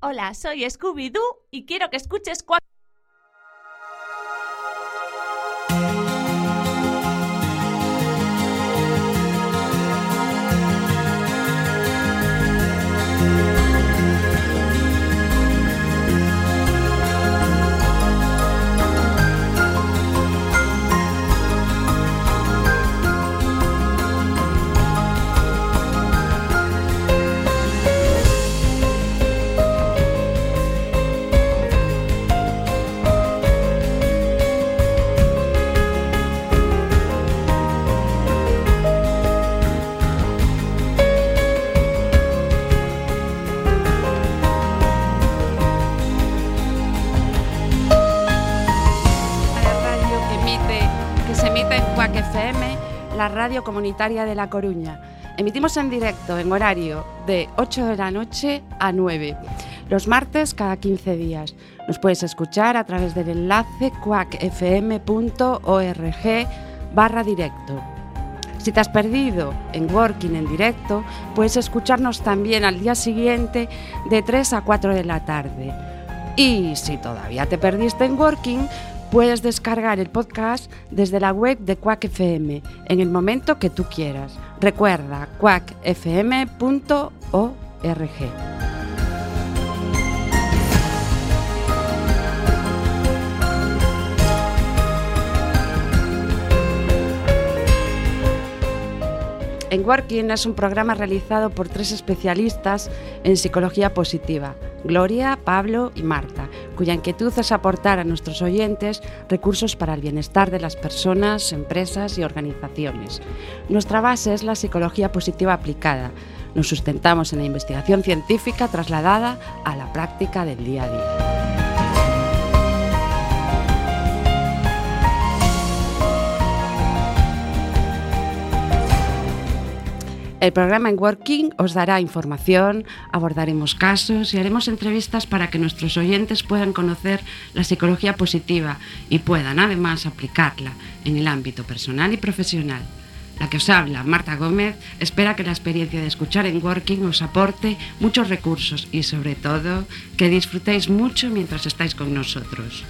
Hola, soy Scooby-Doo y quiero que escuches Quack radio comunitaria de La Coruña. Emitimos en directo en horario de 8 de la noche a 9, los martes cada 15 días. Nos puedes escuchar a través del enlace cuacfm.org barra directo. Si te has perdido en Working en directo, puedes escucharnos también al día siguiente de 3 a 4 de la tarde. Y si todavía te perdiste en Working, Puedes descargar el podcast desde la web de Quack FM en el momento que tú quieras. Recuerda quackfm.org. En Working es un programa realizado por tres especialistas en psicología positiva, Gloria, Pablo y Marta, cuya inquietud es aportar a nuestros oyentes recursos para el bienestar de las personas, empresas y organizaciones. Nuestra base es la psicología positiva aplicada. Nos sustentamos en la investigación científica trasladada a la práctica del día a día. El programa en Working os dará información, abordaremos casos y haremos entrevistas para que nuestros oyentes puedan conocer la psicología positiva y puedan además aplicarla en el ámbito personal y profesional. La que os habla, Marta Gómez, espera que la experiencia de escuchar en Working os aporte muchos recursos y sobre todo que disfrutéis mucho mientras estáis con nosotros.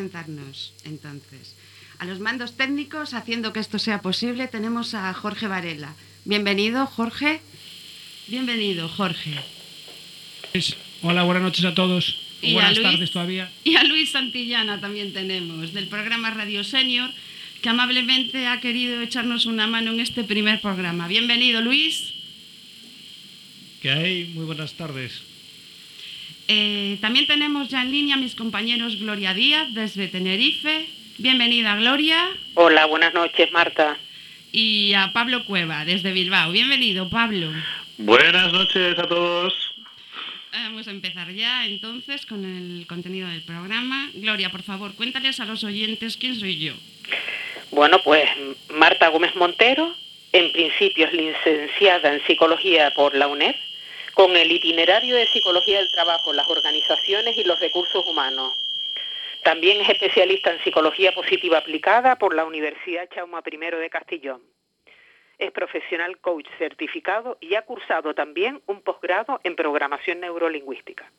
Presentarnos entonces. A los mandos técnicos, haciendo que esto sea posible, tenemos a Jorge Varela. Bienvenido, Jorge. Bienvenido, Jorge. Hola, buenas noches a todos. Y buenas a Luis- tardes todavía. Y a Luis Santillana también tenemos, del programa Radio Senior, que amablemente ha querido echarnos una mano en este primer programa. Bienvenido, Luis. ¿Qué hay? Muy buenas tardes. Eh, también tenemos ya en línea a mis compañeros Gloria Díaz desde Tenerife. Bienvenida, Gloria. Hola, buenas noches, Marta. Y a Pablo Cueva desde Bilbao. Bienvenido, Pablo. Buenas noches a todos. Vamos a empezar ya entonces con el contenido del programa. Gloria, por favor, cuéntales a los oyentes quién soy yo. Bueno, pues Marta Gómez Montero, en principio es licenciada en Psicología por la UNED, con el itinerario de Psicología del Trabajo, las organizaciones y los recursos humanos. También es especialista en Psicología Positiva Aplicada por la Universidad Chauma I de Castellón. Es profesional coach certificado y ha cursado también un posgrado en Programación Neurolingüística.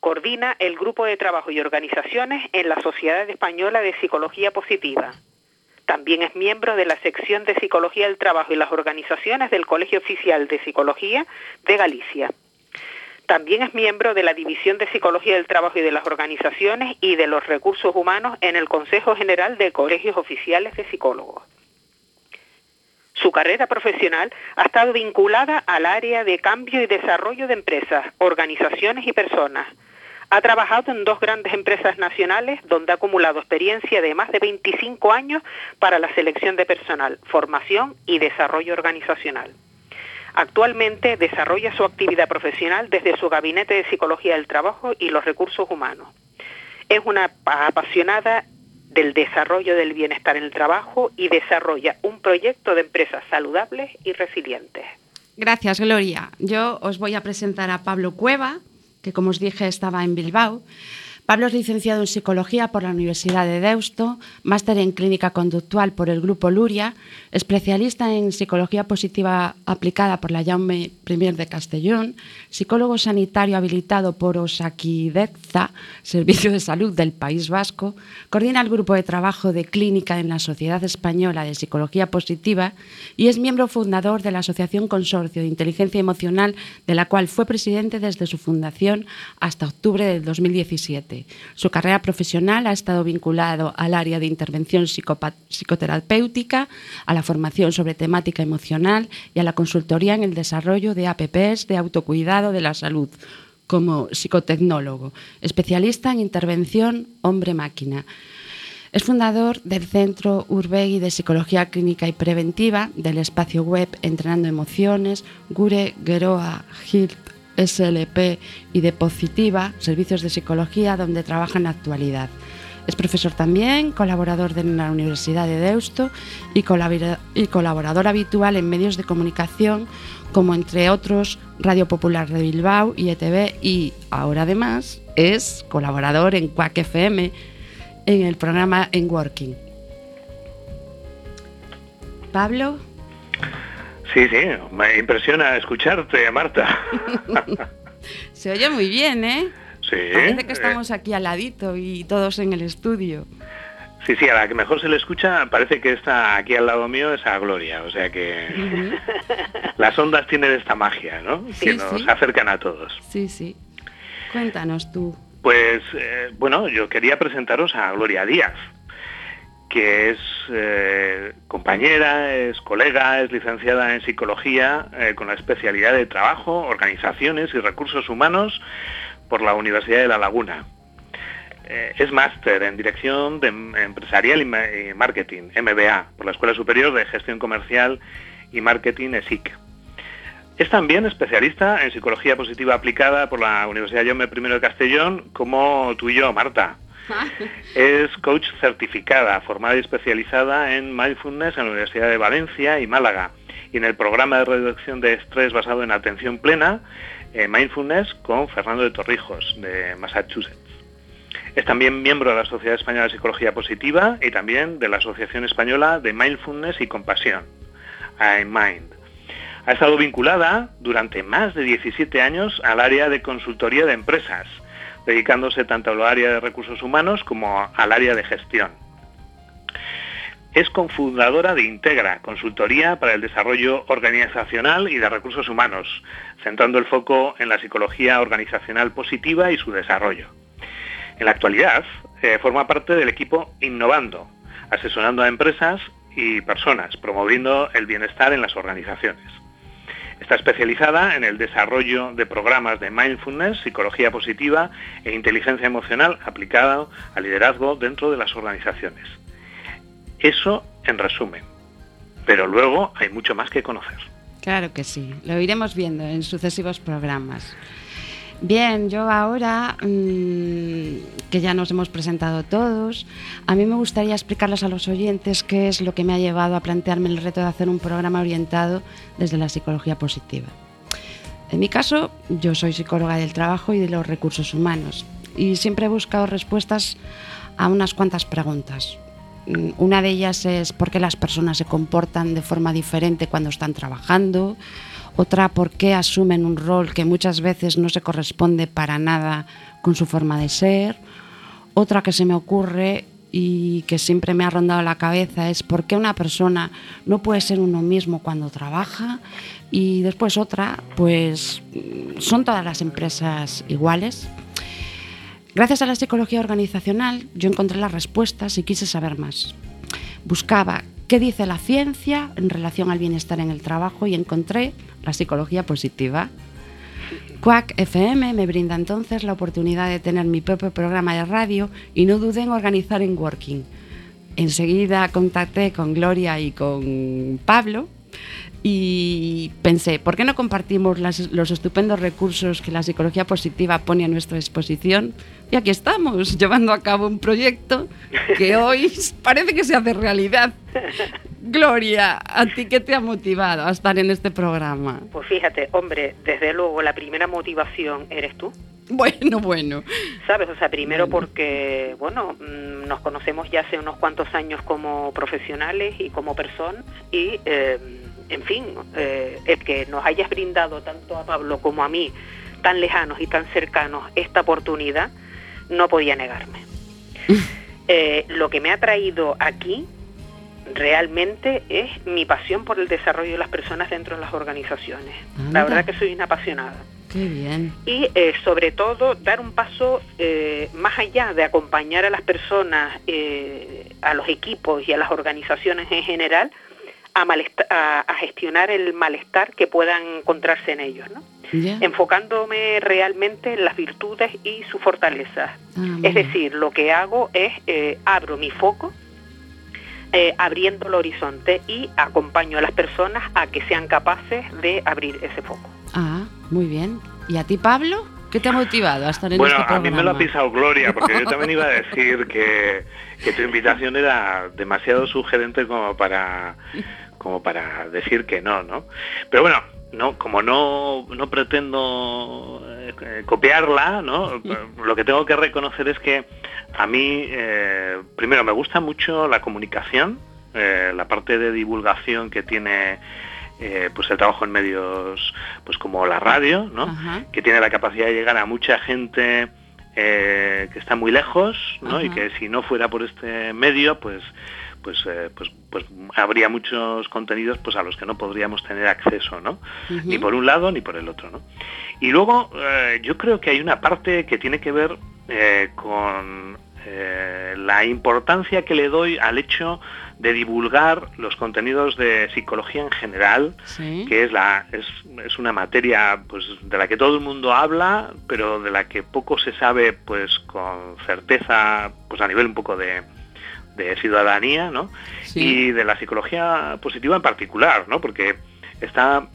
Coordina el grupo de trabajo y organizaciones en la Sociedad Española de Psicología Positiva. También es miembro de la sección de Psicología del Trabajo y las organizaciones del Colegio Oficial de Psicología de Galicia. También es miembro de la División de Psicología del Trabajo y de las Organizaciones y de los Recursos Humanos en el Consejo General de Colegios Oficiales de Psicólogos. Su carrera profesional ha estado vinculada al área de cambio y desarrollo de empresas, organizaciones y personas. Ha trabajado en dos grandes empresas nacionales donde ha acumulado experiencia de más de 25 años para la selección de personal, formación y desarrollo organizacional. Actualmente desarrolla su actividad profesional desde su gabinete de psicología del trabajo y los recursos humanos. Es una apasionada del desarrollo del bienestar en el trabajo y desarrolla un proyecto de empresas saludables y resilientes. Gracias, Gloria. Yo os voy a presentar a Pablo Cueva, que como os dije estaba en Bilbao. Pablo es licenciado en Psicología por la Universidad de Deusto, máster en Clínica Conductual por el Grupo Luria, especialista en Psicología Positiva aplicada por la Jaume I de Castellón, psicólogo sanitario habilitado por Osakideza, Servicio de Salud del País Vasco, coordina el Grupo de Trabajo de Clínica en la Sociedad Española de Psicología Positiva y es miembro fundador de la Asociación Consorcio de Inteligencia Emocional, de la cual fue presidente desde su fundación hasta octubre del 2017. Su carrera profesional ha estado vinculado al área de intervención psicoterapéutica, a la formación sobre temática emocional y a la consultoría en el desarrollo de APPs de autocuidado de la salud como psicotecnólogo, especialista en intervención hombre-máquina. Es fundador del Centro Urbegui de Psicología Clínica y Preventiva, del espacio web Entrenando Emociones, Gure Geroa Hilt SLP y de Positiva, servicios de psicología donde trabaja en la actualidad. Es profesor también, colaborador de la Universidad de Deusto y, colabora- y colaborador habitual en medios de comunicación como entre otros Radio Popular de Bilbao y ETV y ahora además es colaborador en Quack FM en el programa En Working. Pablo, Sí, sí, me impresiona escucharte, Marta. se oye muy bien, ¿eh? Sí. Parece que eh, estamos aquí al ladito y todos en el estudio. Sí, sí, a la que mejor se le escucha parece que está aquí al lado mío es a Gloria, o sea que las ondas tienen esta magia, ¿no? Sí, que nos sí. acercan a todos. Sí, sí. Cuéntanos tú. Pues, eh, bueno, yo quería presentaros a Gloria Díaz, que es eh, compañera, es colega, es licenciada en psicología eh, con la especialidad de trabajo, organizaciones y recursos humanos por la Universidad de La Laguna. Eh, es máster en Dirección de Empresarial y Marketing, MBA, por la Escuela Superior de Gestión Comercial y Marketing ESIC. Es también especialista en psicología positiva aplicada por la Universidad Jaume I de Castellón, como tú y yo, Marta. Es coach certificada, formada y especializada en mindfulness en la Universidad de Valencia y Málaga y en el programa de reducción de estrés basado en atención plena, eh, mindfulness con Fernando de Torrijos, de Massachusetts. Es también miembro de la Sociedad Española de Psicología Positiva y también de la Asociación Española de Mindfulness y Compasión, iMind. Ha estado vinculada durante más de 17 años al área de consultoría de empresas, dedicándose tanto al área de recursos humanos como al área de gestión. Es cofundadora de Integra, consultoría para el desarrollo organizacional y de recursos humanos, centrando el foco en la psicología organizacional positiva y su desarrollo. En la actualidad, eh, forma parte del equipo Innovando, asesorando a empresas y personas, promoviendo el bienestar en las organizaciones. Está especializada en el desarrollo de programas de mindfulness, psicología positiva e inteligencia emocional aplicada al liderazgo dentro de las organizaciones. Eso en resumen. Pero luego hay mucho más que conocer. Claro que sí, lo iremos viendo en sucesivos programas. Bien, yo ahora mm, que ya nos hemos presentado todos, a mí me gustaría explicarles a los oyentes qué es lo que me ha llevado a plantearme el reto de hacer un programa orientado desde la psicología positiva. En mi caso, yo soy psicóloga del trabajo y de los recursos humanos y siempre he buscado respuestas a unas cuantas preguntas. Mm, una de ellas es por qué las personas se comportan de forma diferente cuando están trabajando, otra por qué asumen un rol que muchas veces no se corresponde para nada con su forma de ser, otra que se me ocurre y que siempre me ha rondado la cabeza es por qué una persona no puede ser uno mismo cuando trabaja y después otra, pues son todas las empresas iguales. Gracias a la psicología organizacional yo encontré las respuestas y quise saber más. Buscaba qué dice la ciencia en relación al bienestar en el trabajo y encontré la psicología positiva. Quack FM me brinda entonces la oportunidad de tener mi propio programa de radio y no dudé en organizar en Working. Enseguida contacté con Gloria y con Pablo y pensé, ¿por qué no compartimos los estupendos recursos que la psicología positiva pone a nuestra disposición? Y aquí estamos, llevando a cabo un proyecto que hoy parece que se hace realidad. Gloria, ¿a ti qué te ha motivado a estar en este programa? Pues fíjate, hombre, desde luego la primera motivación eres tú. Bueno, bueno. ¿Sabes? O sea, primero porque, bueno, mm, nos conocemos ya hace unos cuantos años como profesionales y como personas y, eh, en fin, eh, el que nos hayas brindado tanto a Pablo como a mí, tan lejanos y tan cercanos, esta oportunidad, no podía negarme. Eh, lo que me ha traído aquí realmente es mi pasión por el desarrollo de las personas dentro de las organizaciones. La verdad que soy una apasionada. Qué bien. Y eh, sobre todo dar un paso eh, más allá de acompañar a las personas, eh, a los equipos y a las organizaciones en general a, gestionar el malestar que puedan encontrarse en ellos, ¿no? enfocándome realmente en las virtudes y sus fortalezas. Ah, es decir, lo que hago es abro mi foco eh, abriendo el horizonte y acompaño a las personas a que sean capaces de abrir ese foco. Ah, muy bien. ¿Y a ti, Pablo? ¿Qué te ha motivado a estar en bueno, este programa? a mí me lo ha pisado Gloria, porque yo también iba a decir que, que tu invitación era demasiado sugerente como para como para decir que no, ¿no? Pero bueno, no, como no, no pretendo eh, copiarla, ¿no? Lo que tengo que reconocer es que a mí, eh, primero, me gusta mucho la comunicación, eh, la parte de divulgación que tiene pues el trabajo en medios pues como la radio, ¿no? que tiene la capacidad de llegar a mucha gente que está muy lejos, ¿no? y que si no fuera por este medio, pues pues, eh, pues, pues habría muchos contenidos pues a los que no podríamos tener acceso, ¿no? Ni por un lado ni por el otro, ¿no? Y luego eh, yo creo que hay una parte que tiene que ver eh, con la importancia que le doy al hecho de divulgar los contenidos de psicología en general, que es, la, es, una materia pues, de la que todo el mundo habla, pero de la que poco se sabe pues, con certeza pues, a nivel un poco de, ciudadanía, ¿no? Y de la psicología positiva en particular, ¿no? Porque está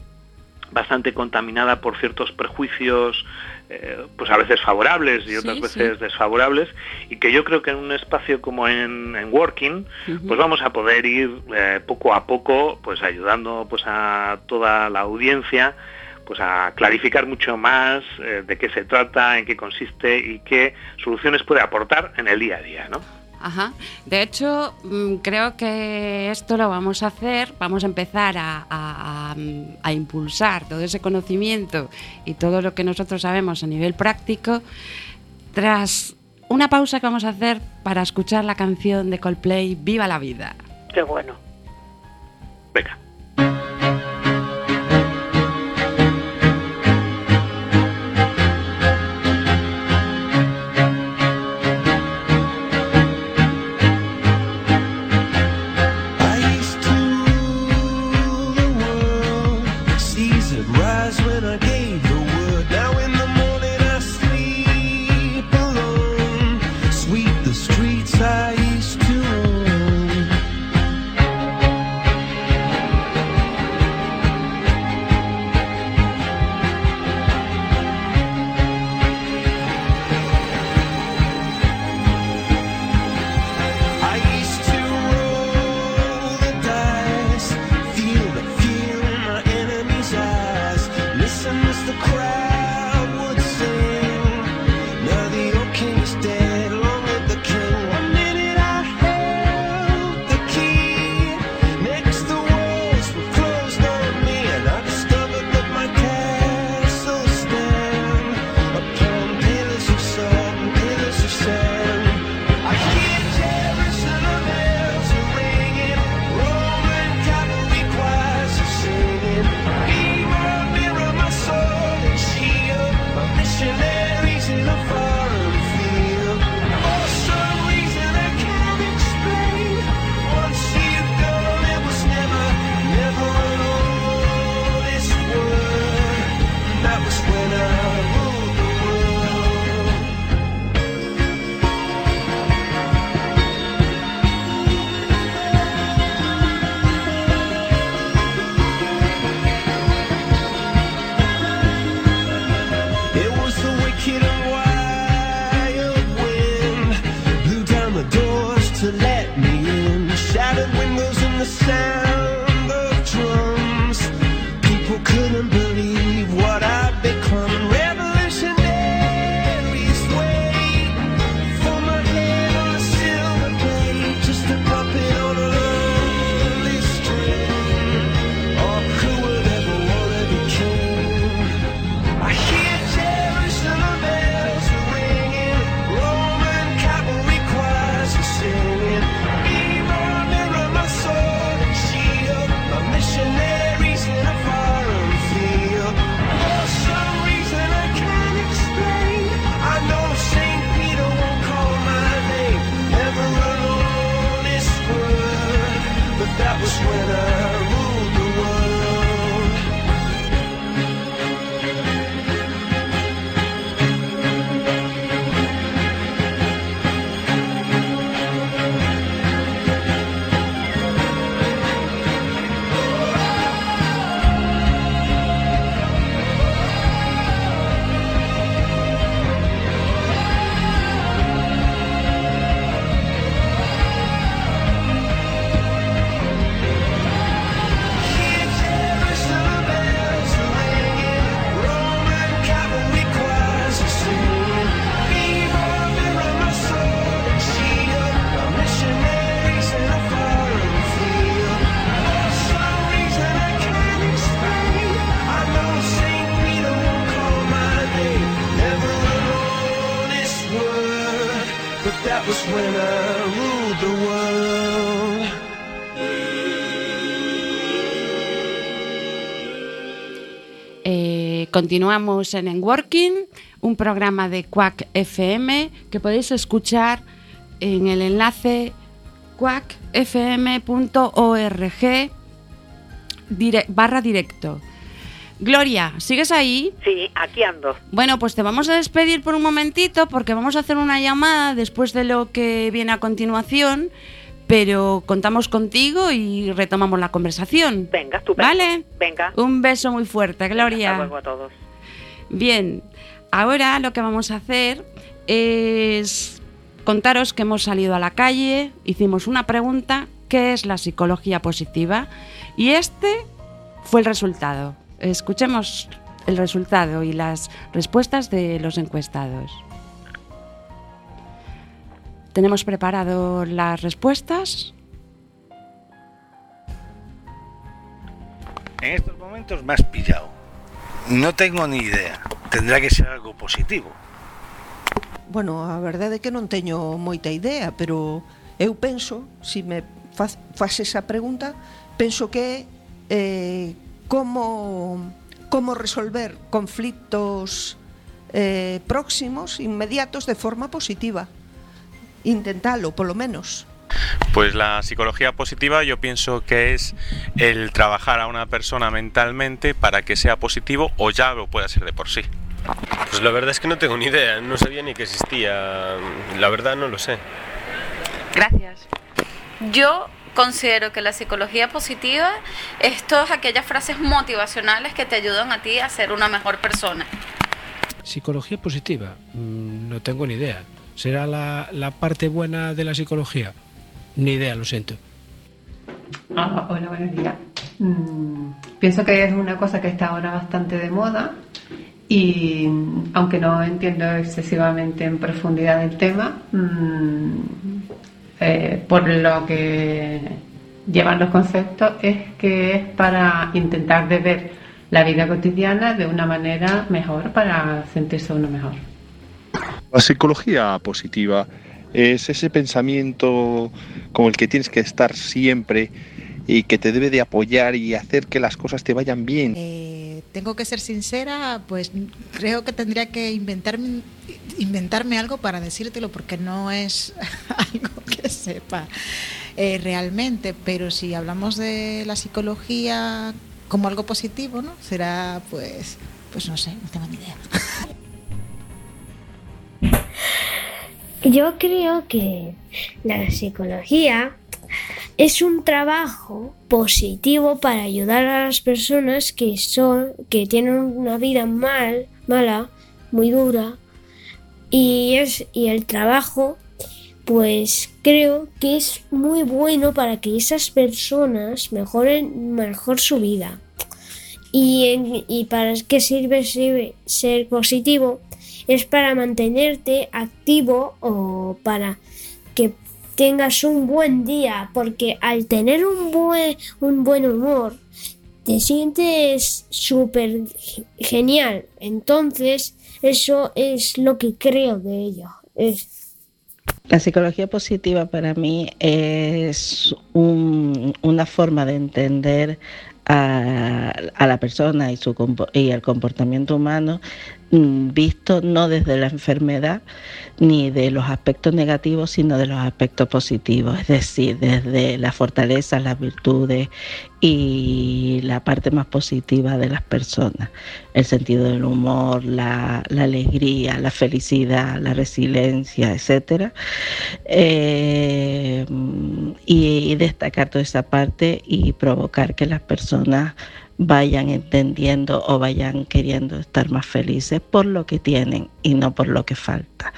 bastante contaminada por ciertos prejuicios eh, pues a veces favorables y otras veces desfavorables y que yo creo que en un espacio como en, Working pues vamos a poder ir eh, poco a poco pues ayudando pues a toda la audiencia pues a clarificar mucho más eh, de qué se trata, en qué consiste y qué soluciones puede aportar en el día a día, ¿no? Ajá. De hecho, mm, creo que esto lo vamos a hacer, vamos a empezar a, impulsar todo ese conocimiento y todo lo que nosotros sabemos a nivel práctico tras una pausa que vamos a hacer para escuchar la canción de Coldplay Viva la vida. Qué bueno. Venga. Continuamos en En Working, un programa de Quack FM que podéis escuchar en el enlace quackfm.org barra directo. Gloria, ¿sigues ahí? Sí, aquí ando. Bueno, pues te vamos a despedir por un momentito porque vamos a hacer una llamada después de lo que viene a continuación, pero contamos contigo y retomamos la conversación. Venga, estupendo. ¿Vale? Venga. Un beso muy fuerte, Gloria. Hasta luego a todos. Bien, ahora lo que vamos a hacer es contaros que hemos salido a la calle, hicimos una pregunta, ¿qué es la psicología positiva? Y este fue el resultado. Escuchemos el resultado y las respuestas de los encuestados. Tenemos preparado las respuestas. En estos momentos me has pillado. No tengo ni idea. Tendrá que ser algo positivo. Bueno, a verdade é que non teño moita idea, pero eu penso, se me faz, faz esa pregunta, penso que eh, como como resolver conflictos eh, próximos, inmediatos, de forma positiva. Intentalo, polo menos. Pues la psicología positiva yo pienso que es el trabajar a una persona mentalmente para que sea positivo o ya lo pueda ser de por sí. Pues la verdad es que no tengo ni idea, no sabía ni que existía. La verdad no lo sé. Gracias. Yo considero que la psicología positiva es todas aquellas frases motivacionales que te ayudan a ti a ser una mejor persona. Psicología positiva, mm, no tengo ni idea. ¿Será la, la parte buena de la psicología? Ni idea, lo siento. Ah, hola, buenos días. Mm, pienso que es una cosa que está ahora bastante de moda y aunque no entiendo excesivamente en profundidad el tema, mmm, eh, por lo que llevan los conceptos es que es para intentar de ver la vida cotidiana de una manera mejor para sentirse uno mejor. La psicología positiva es ese pensamiento con el que tienes que estar siempre y que te debe de apoyar y hacer que las cosas te vayan bien. Eh, tengo que ser sincera, pues creo que tendría que inventarme, algo para decírtelo porque no es algo que sepa eh, realmente, pero si hablamos de la psicología como algo positivo, ¿no? Será pues, pues no sé, no tengo ni idea. Yo creo que la psicología es un trabajo positivo para ayudar a las personas que son que tienen una vida mal, mala, muy dura y es y el trabajo pues creo que es muy bueno para que esas personas mejoren mejor su vida. Y, y para qué sirve, sirve ser positivo es para mantenerte activo o para que tengas un buen día, porque al tener un buen, un buen humor, te sientes súper genial. Entonces, eso es lo que creo de ello. Es... La psicología positiva para mí es un, una forma de entender a, a, la persona y, su, y el comportamiento humano visto no desde la enfermedad ni de los aspectos negativos, sino de los aspectos positivos, es decir, desde las fortalezas, las virtudes y la parte más positiva de las personas, el sentido del humor, la, la alegría, la felicidad, la resiliencia, etc. Eh, y, y destacar toda esa parte y provocar que las personas vayan entendiendo o vayan queriendo estar más felices por lo que tienen y no por lo que falta.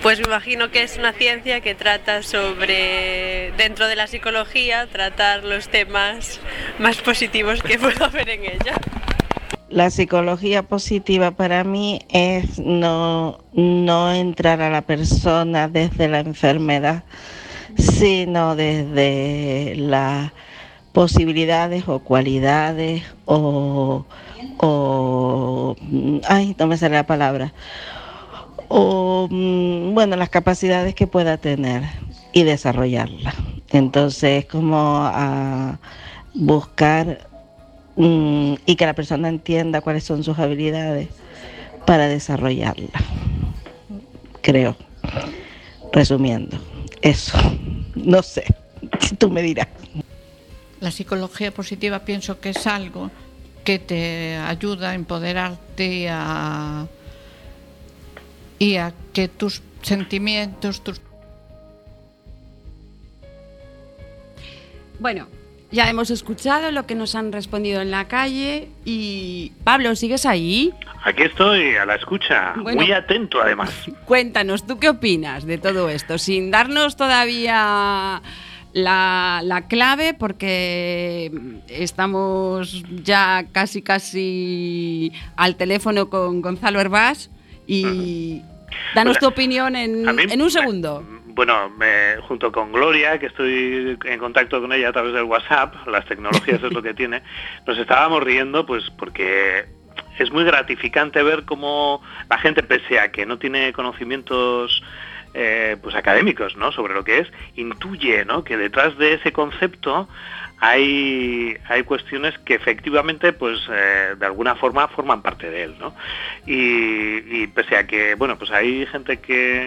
Pues me imagino que es una ciencia que trata sobre, dentro de la psicología, tratar los temas más positivos que puedo haber en ella. La psicología positiva para mí es no, no entrar a la persona desde la enfermedad, sino desde la posibilidades o cualidades o, o ay, no me sale la palabra, o mm, bueno, las capacidades que pueda tener y desarrollarla. Entonces, como a buscar mm, y que la persona entienda cuáles son sus habilidades para desarrollarla. Creo, resumiendo eso, no sé, tú me dirás. La psicología positiva pienso que es algo que te ayuda a empoderarte y a, y a que tus sentimientos, tus Bueno, ya hemos escuchado lo que nos han respondido en la calle y Pablo, ¿sigues ahí? Aquí estoy, a la escucha, Bueno. muy atento además. Cuéntanos, ¿tú qué opinas de todo esto? Sin darnos todavía la, la clave, porque estamos ya casi, casi al teléfono con Gonzalo Herbás y danos tu opinión en, a mí en un segundo. Bueno, me- junto con Gloria, que estoy en contacto con ella a través del WhatsApp, las tecnologías es lo que tiene, nos estábamos riendo pues porque es muy gratificante ver cómo la gente, pese a que no tiene conocimientos eh, pues académicos ¿no? sobre lo que es, intuye ¿no? que detrás de ese concepto hay, hay cuestiones que efectivamente pues eh, de alguna forma forman parte de él. ¿no? Y, pese a que, bueno, pues hay gente que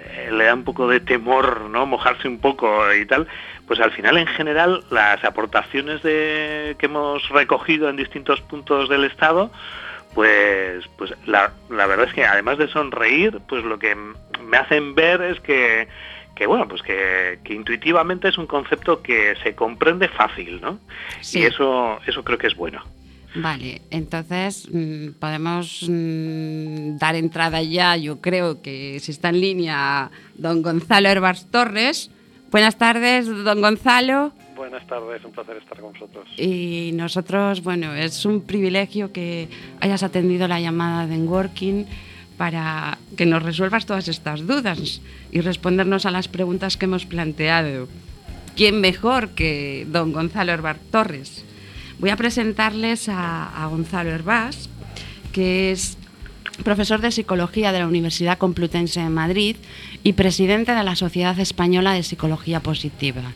eh, le da un poco de temor, ¿no? Mojarse un poco y tal, pues al final en general las aportaciones que hemos recogido en distintos puntos del Estado, pues, pues la, la verdad es que además de sonreír, pues lo que me hacen ver es que, que bueno, pues que, que intuitivamente es un concepto que se comprende fácil, ¿no? Sí. Y eso, eso creo que es bueno. Vale, entonces mm, podemos mm, dar entrada ya, yo creo que si está en línea don Gonzalo Herbas Torres. Buenas tardes, don Gonzalo. Buenas tardes, un placer estar con vosotros. Y nosotros, bueno, es un privilegio que hayas atendido la llamada de Working para que nos resuelvas todas estas dudas y respondernos a las preguntas que hemos planteado. ¿Quién mejor que don Gonzalo Herbás Torres? Voy a presentarles a, a Gonzalo Herbás, que es profesor de psicología de la Universidad Complutense de Madrid y presidente de la Sociedad Española de Psicología Positiva.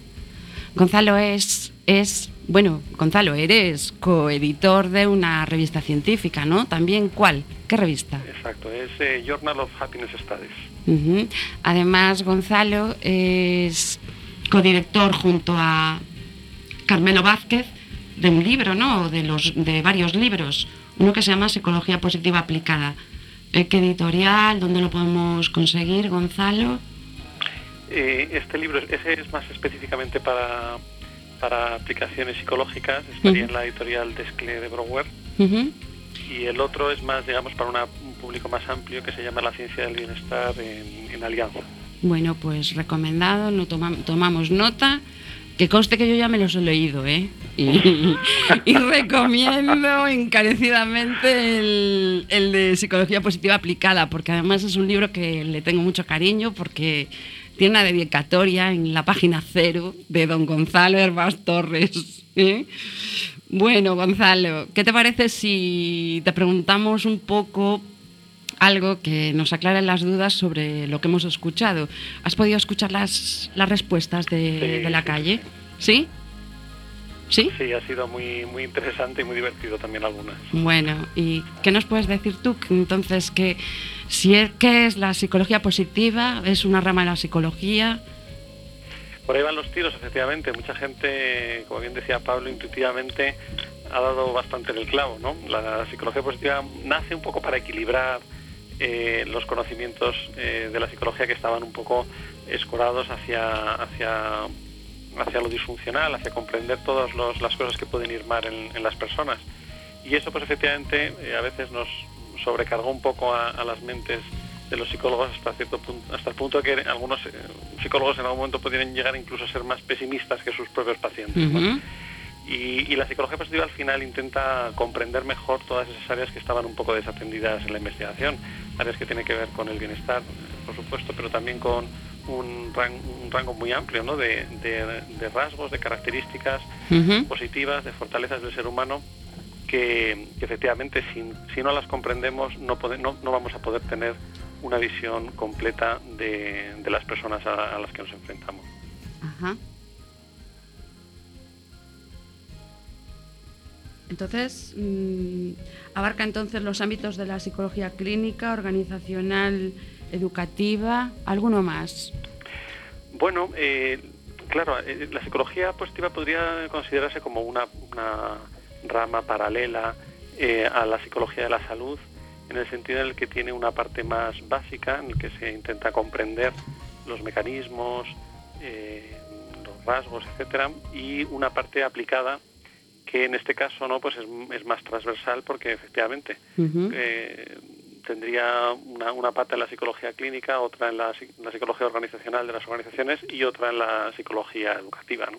Gonzalo es, es, bueno, Gonzalo, eres coeditor de una revista científica, ¿no? También, ¿cuál? ¿Qué revista? Exacto, es eh, Journal of Happiness Studies. Además, Gonzalo es codirector junto a Carmelo Vázquez de un libro, ¿no? De, los, de varios libros. Uno que se llama Psicología Positiva Aplicada. Eh, ¿Qué editorial? ¿Dónde lo podemos conseguir, Gonzalo? Eh, este libro, ese es más específicamente para, para aplicaciones psicológicas, estaría Ujú. en la editorial Desclé de Brouwer, Ujú. y el otro es más, digamos, para una- un público más amplio que se llama La Ciencia del Bienestar en, en Alianza. Bueno, pues recomendado, no toma- tomamos nota. Que conste que yo ya me los he leído, ¿eh? Y, y recomiendo encarecidamente el, el de Psicología Positiva Aplicada, porque además es un libro que le tengo mucho cariño, porque tiene una dedicatoria en la página cero de don Gonzalo Herbás Torres. ¿eh? Bueno, Gonzalo, ¿qué te parece si te preguntamos un poco algo que nos aclare las dudas sobre lo que hemos escuchado. ¿Has podido escuchar las, las respuestas de, de la calle? ¿Sí? ¿Sí? Sí, ha sido muy, muy interesante y muy divertido también algunas. Bueno, ¿y qué nos puedes decir tú? Entonces, que si es, ¿qué es la psicología positiva? ¿Es una rama de la psicología? Por ahí van los tiros, efectivamente. Mucha gente, como bien decía Pablo, intuitivamente ha dado bastante en el clavo. ¿no? La psicología positiva nace un poco para equilibrar eh, los conocimientos eh, de la psicología que estaban un poco escorados hacia, hacia, hacia lo disfuncional, hacia comprender todas los- las cosas que pueden ir mal en, en las personas. Y eso, pues efectivamente, eh, a veces nos sobrecargó un poco a, a las mentes de los psicólogos hasta cierto punto, hasta el punto que algunos eh, psicólogos en algún momento podrían llegar incluso a ser más pesimistas que sus propios pacientes. Y, y la psicología positiva al final intenta comprender mejor todas esas áreas que estaban un poco desatendidas en la investigación, áreas que tienen que ver con el bienestar, por supuesto, pero también con un, ran- un rango muy amplio ¿no? de, de- de rasgos, de características positivas, de fortalezas del ser humano, que, que efectivamente si no las comprendemos no, pode- no, no vamos a poder tener una visión completa de, de las personas a- a las que nos enfrentamos. Ajá. Entonces, mm, abarca entonces los ámbitos de la psicología clínica, organizacional, educativa, alguno más. Bueno, eh, claro, eh, la psicología positiva podría considerarse como una, una rama paralela eh, a la psicología de la salud, en el sentido en el que tiene una parte más básica, en el que se intenta comprender los mecanismos, eh, los rasgos, etcétera, y una parte aplicada que en este caso no pues es, es más transversal porque efectivamente tendría una, una pata en la psicología clínica, otra en la, psi- en la psicología organizacional de las organizaciones y otra en la psicología educativa. ¿no?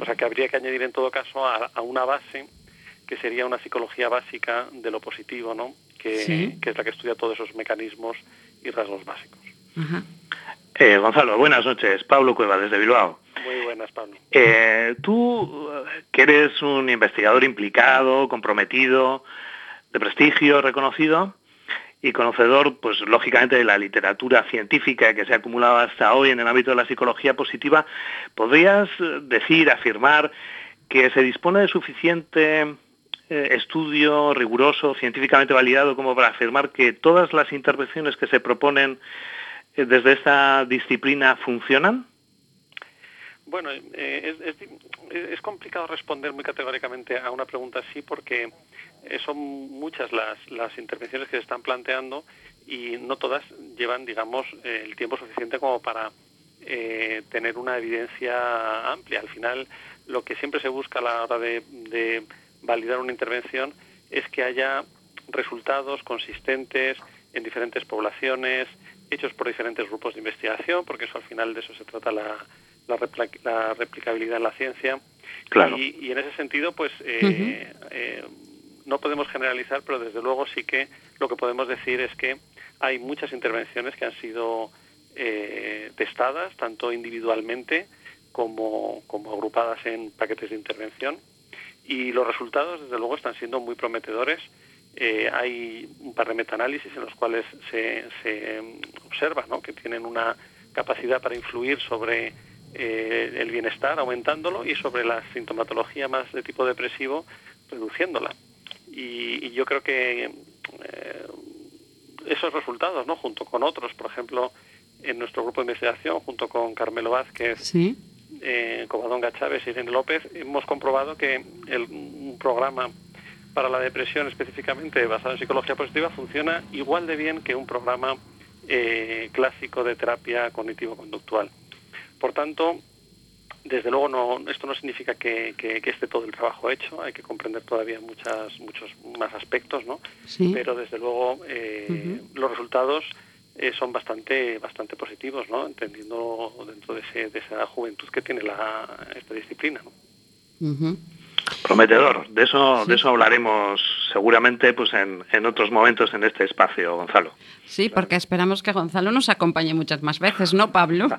O sea que habría que añadir en todo caso a, a una base que sería una psicología básica de lo positivo, ¿no? que, Sí. que es la que estudia todos esos mecanismos y rasgos básicos. Eh, Gonzalo, buenas noches. Pablo Cueva, desde Bilbao. Muy buenas, Pablo. Eh, tú, eh, que eres un investigador implicado, comprometido, de prestigio, reconocido y conocedor, pues lógicamente, de la literatura científica que se ha acumulado hasta hoy en el ámbito de la psicología positiva, ¿podrías eh, decir, afirmar que se dispone de suficiente eh, estudio riguroso, científicamente validado, como para afirmar que todas las intervenciones que se proponen eh, desde esta disciplina funcionan? Bueno, eh, es, complicado responder muy categóricamente a una pregunta así porque eh, son muchas las, las intervenciones que se están planteando y no todas llevan, digamos, eh, el tiempo suficiente como para eh, tener una evidencia amplia. Al final, lo que siempre se busca a la hora de, de validar una intervención es que haya resultados consistentes en diferentes poblaciones, hechos por diferentes grupos de investigación, porque eso al final de eso se trata la, la, repla- la replicabilidad en la ciencia. Claro. Y, y en ese sentido, pues eh, eh, no podemos generalizar, pero desde luego sí que lo que podemos decir es que hay muchas intervenciones que han sido eh, testadas, tanto individualmente como, como agrupadas en paquetes de intervención. Y los resultados, desde luego, están siendo muy prometedores. Eh, hay un par de metaanálisis en los cuales se, se observa ¿no? que tienen una capacidad para influir sobre eh, el bienestar, aumentándolo, y sobre la sintomatología más de tipo depresivo, reduciéndola. Y, y yo creo que eh, esos resultados, ¿no? junto con otros, por ejemplo, en nuestro grupo de investigación, junto con Carmelo Vázquez, Sí. eh, Covadonga Chávez y Irene López, hemos comprobado que el, un programa para la depresión específicamente basado en psicología positiva funciona igual de bien que un programa eh, clásico de terapia cognitivo-conductual. Por tanto, desde luego no, esto no significa que, que- que esté todo el trabajo hecho, hay que comprender todavía muchas, muchos más aspectos, ¿no? Sí. Pero desde luego eh, los resultados eh, son bastante bastante positivos, ¿no? Entendiendo dentro de, ese- de esa juventud que tiene la, esta disciplina, ¿no? Ujú. Prometedor. De eso, de eso hablaremos seguramente pues en, en otros momentos en este espacio, Gonzalo. Sí, porque esperamos que Gonzalo nos acompañe muchas más veces, ¿no, Pablo?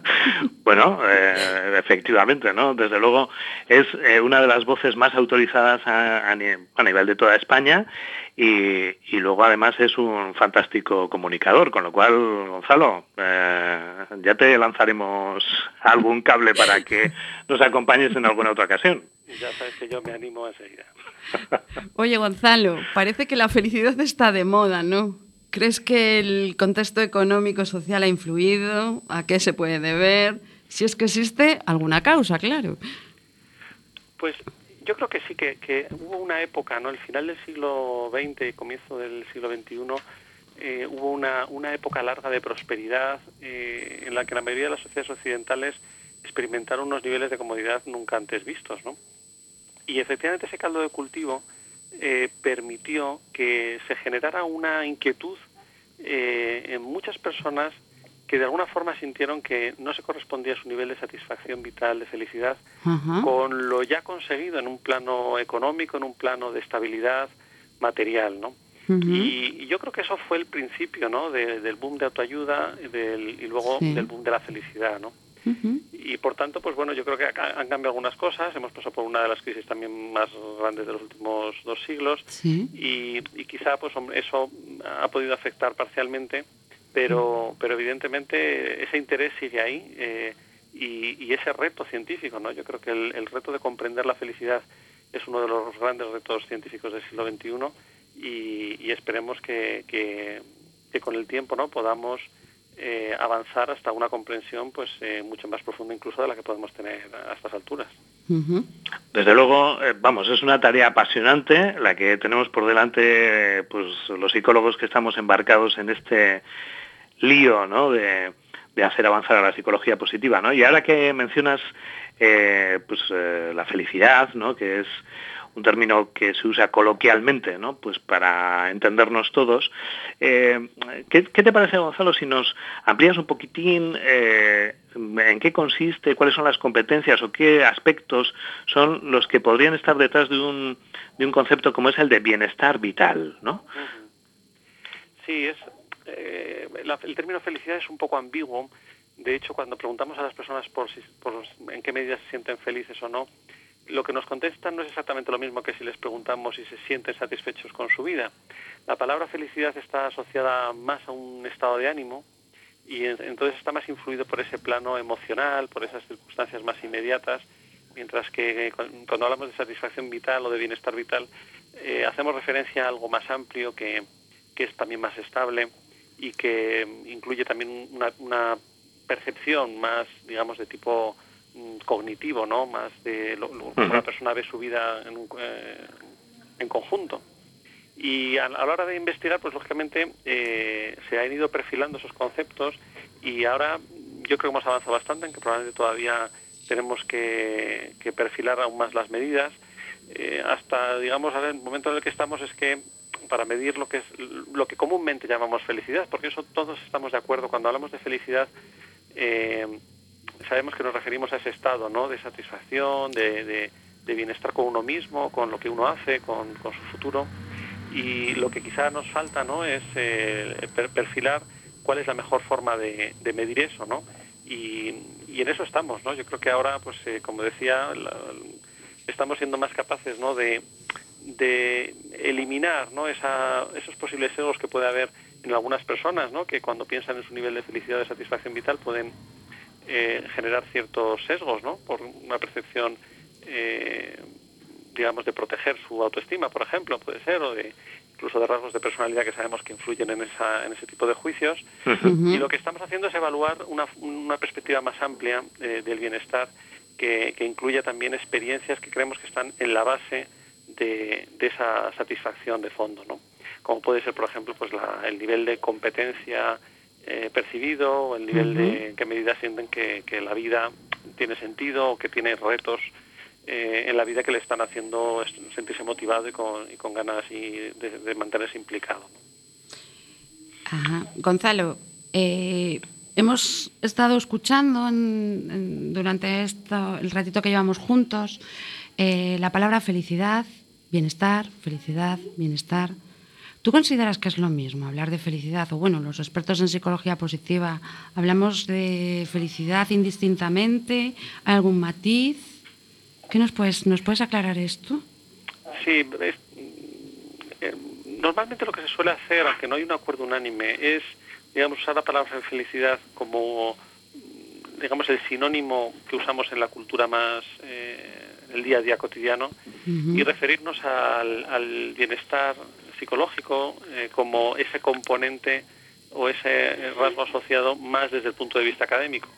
Bueno, eh, efectivamente, ¿no? Desde luego es eh, una de las voces más autorizadas a, a ni- a nivel de toda España y, y luego además es un fantástico comunicador, con lo cual, Gonzalo, eh, ya te lanzaremos algún cable para que nos acompañes en alguna otra ocasión. Ya sabes que yo me animo enseguida. Oye, Gonzalo, parece que la felicidad está de moda, ¿no? ¿Crees que el contexto económico social ha influido? ¿A qué se puede deber? Si es que existe alguna causa, claro. Pues yo creo que sí, que, que hubo una época, ¿no? El final del siglo XX y comienzo del siglo XXI, eh, hubo una, una época larga de prosperidad eh, en la que la mayoría de las sociedades occidentales experimentaron unos niveles de comodidad nunca antes vistos, ¿no? Y efectivamente ese caldo de cultivo eh, permitió que se generara una inquietud eh, en muchas personas que de alguna forma sintieron que no se correspondía a su nivel de satisfacción vital, de felicidad, con lo ya conseguido en un plano económico, en un plano de estabilidad material, ¿no? Y, y yo creo que eso fue el principio, ¿no? de- del boom de autoayuda del- y luego Sí. del boom de la felicidad, ¿no? Y por tanto, pues bueno, yo creo que han cambiado algunas cosas. Hemos pasado por una de las crisis también más grandes de los últimos dos siglos Sí. y, y quizá pues eso ha podido afectar parcialmente, pero, pero evidentemente ese interés sigue ahí eh, y, y ese reto científico, ¿no? Yo creo que el, el reto de comprender la felicidad es uno de los grandes retos científicos del siglo XXI y, y esperemos que, que- que con el tiempo, ¿no? Podamos eh, avanzar hasta una comprensión pues eh, mucho más profunda incluso de la que podemos tener a estas alturas. Desde luego, eh, vamos, es una tarea apasionante la que tenemos por delante pues los psicólogos que estamos embarcados en este lío ¿no? de, de hacer avanzar a la psicología positiva. ¿no? Y ahora que mencionas pues, la felicidad, ¿no? que es un término que se usa coloquialmente, ¿no? Pues para entendernos todos. Eh, ¿qué, te parece, Gonzalo, si nos amplías un poquitín eh, en qué consiste, cuáles son las competencias o qué aspectos son los que podrían estar detrás de un, de un concepto como es el de bienestar vital, ¿no? Sí, es, eh, el término felicidad es un poco ambiguo. De hecho, cuando preguntamos a las personas por, por en qué medida se sienten felices o no, lo que nos contestan no es exactamente lo mismo que si les preguntamos si se sienten satisfechos con su vida. La palabra felicidad está asociada más a un estado de ánimo y entonces está más influido por ese plano emocional, por esas circunstancias más inmediatas, mientras que cuando hablamos de satisfacción vital o de bienestar vital, eh, hacemos referencia a algo más amplio que, es también más estable y que incluye también una, una percepción más, digamos, de tipo Mm, cognitivo, ¿no? Más de lo, como una persona ve su vida en, eh, en conjunto. Y a, la hora de investigar, pues lógicamente eh, se han ido perfilando esos conceptos y ahora yo creo que hemos avanzado bastante, en que probablemente todavía tenemos que, perfilar aún más las medidas. Eh, hasta, digamos, el momento en el que estamos es que para medir lo que es lo que comúnmente llamamos felicidad, porque eso todos estamos de acuerdo cuando hablamos de felicidad. Eh, sabemos que nos referimos a ese estado ¿no? de satisfacción, de, bienestar con uno mismo, con lo que uno hace, con, su futuro. Y lo que quizá nos falta ¿no? es eh, perfilar cuál es la mejor forma de, medir eso. ¿no? Y, en eso estamos. ¿no? Yo creo que ahora, pues eh, como decía, estamos siendo más capaces ¿no? de, eliminar ¿no? esos posibles egos que puede haber en algunas personas, ¿no? que cuando piensan en su nivel de felicidad de satisfacción vital pueden eh, generar ciertos sesgos, ¿no? Por una percepción, eh, digamos, de proteger su autoestima, por ejemplo, puede ser, o de incluso de rasgos de personalidad que sabemos que influyen en, esa, en ese tipo de juicios. Y lo que estamos haciendo es evaluar una, una perspectiva más amplia eh, del bienestar que, que incluya también experiencias que creemos que están en la base de, de esa satisfacción de fondo, ¿no? Como puede ser, por ejemplo, pues la, el nivel de competencia eh, percibido, el nivel de en qué medida sienten que, la vida tiene sentido o que tiene retos eh, en la vida que le están haciendo sentirse motivado y con, ganas y de, mantenerse implicado. Gonzalo, eh, hemos estado escuchando durante esto, el ratito que llevamos juntos la palabra felicidad, bienestar, felicidad, bienestar. ¿Tú consideras que es lo mismo hablar de felicidad? O bueno, los expertos en psicología positiva hablamos de felicidad indistintamente, algún matiz. ¿Qué nos puedes, nos puedes aclarar esto? Sí, eh, normalmente lo que se suele hacer, aunque no hay un acuerdo unánime, es, digamos, usar la palabra felicidad como, digamos, el sinónimo que usamos en la cultura más, eh, el día a día cotidiano, y referirnos al, al bienestar psicológico eh, como ese componente o ese rasgo asociado más desde el punto de vista académico.